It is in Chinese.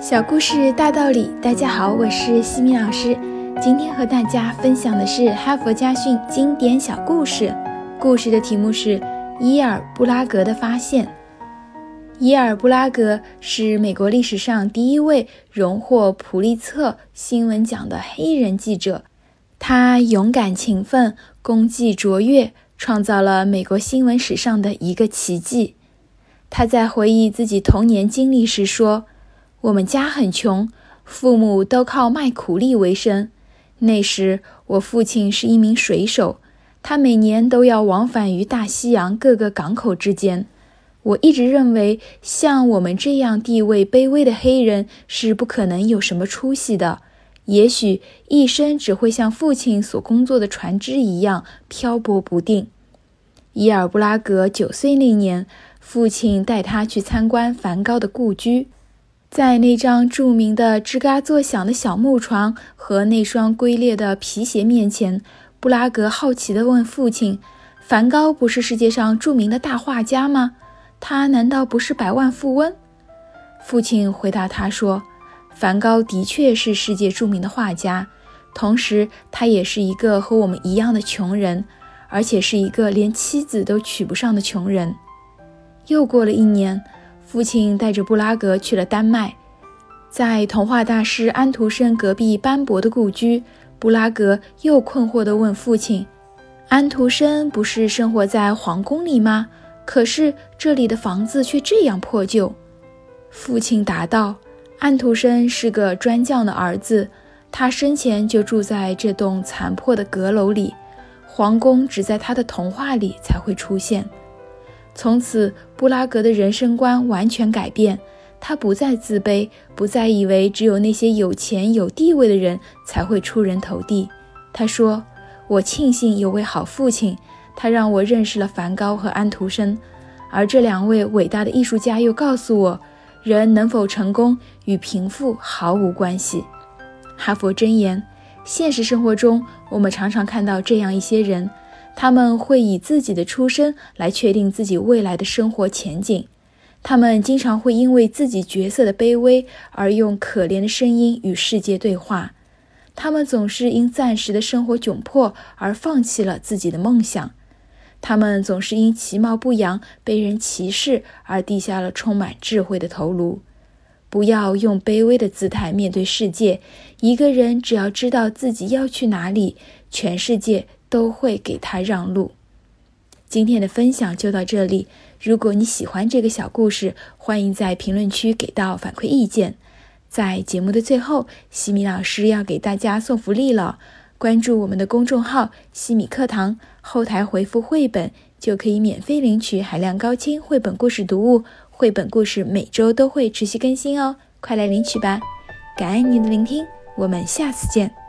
小故事大道理，大家好，我是西米老师。今天和大家分享的是哈佛家训经典小故事。故事的题目是《伊尔布拉格的发现》。伊尔布拉格是美国历史上第一位荣获普利策新闻奖的黑人记者。他勇敢勤奋，功绩卓越，创造了美国新闻史上的一个奇迹。他在回忆自己童年经历时说。我们家很穷，父母都靠卖苦力为生。那时，我父亲是一名水手，他每年都要往返于大西洋各个港口之间。我一直认为，像我们这样地位卑微的黑人是不可能有什么出息的，也许一生只会像父亲所工作的船只一样漂泊不定。伊尔布拉格九岁那年，父亲带他去参观梵高的故居。在那张著名的吱嘎作响的小木床和那双龟裂的皮鞋面前，布拉格好奇地问父亲：“梵高不是世界上著名的大画家吗？他难道不是百万富翁？”父亲回答他说：“梵高的确是世界著名的画家，同时他也是一个和我们一样的穷人，而且是一个连妻子都娶不上的穷人。”又过了一年。父亲带着布拉格去了丹麦，在童话大师安徒生隔壁斑驳的故居，布拉格又困惑地问父亲：“安徒生不是生活在皇宫里吗？可是这里的房子却这样破旧。”父亲答道：“安徒生是个砖匠的儿子，他生前就住在这栋残破的阁楼里，皇宫只在他的童话里才会出现。”从此，布拉格的人生观完全改变。他不再自卑，不再以为只有那些有钱有地位的人才会出人头地。他说：“我庆幸有位好父亲，他让我认识了梵高和安徒生。而这两位伟大的艺术家又告诉我，人能否成功与贫富毫无关系。”哈佛箴言：现实生活中，我们常常看到这样一些人。他们会以自己的出身来确定自己未来的生活前景，他们经常会因为自己角色的卑微而用可怜的声音与世界对话，他们总是因暂时的生活窘迫而放弃了自己的梦想，他们总是因其貌不扬被人歧视而低下了充满智慧的头颅。不要用卑微的姿态面对世界，一个人只要知道自己要去哪里，全世界。都会给他让路。今天的分享就到这里。如果你喜欢这个小故事，欢迎在评论区给到反馈意见。在节目的最后，西米老师要给大家送福利了。关注我们的公众号“西米课堂”，后台回复“绘本”就可以免费领取海量高清绘本故事读物。绘本故事每周都会持续更新哦，快来领取吧！感恩您的聆听，我们下次见。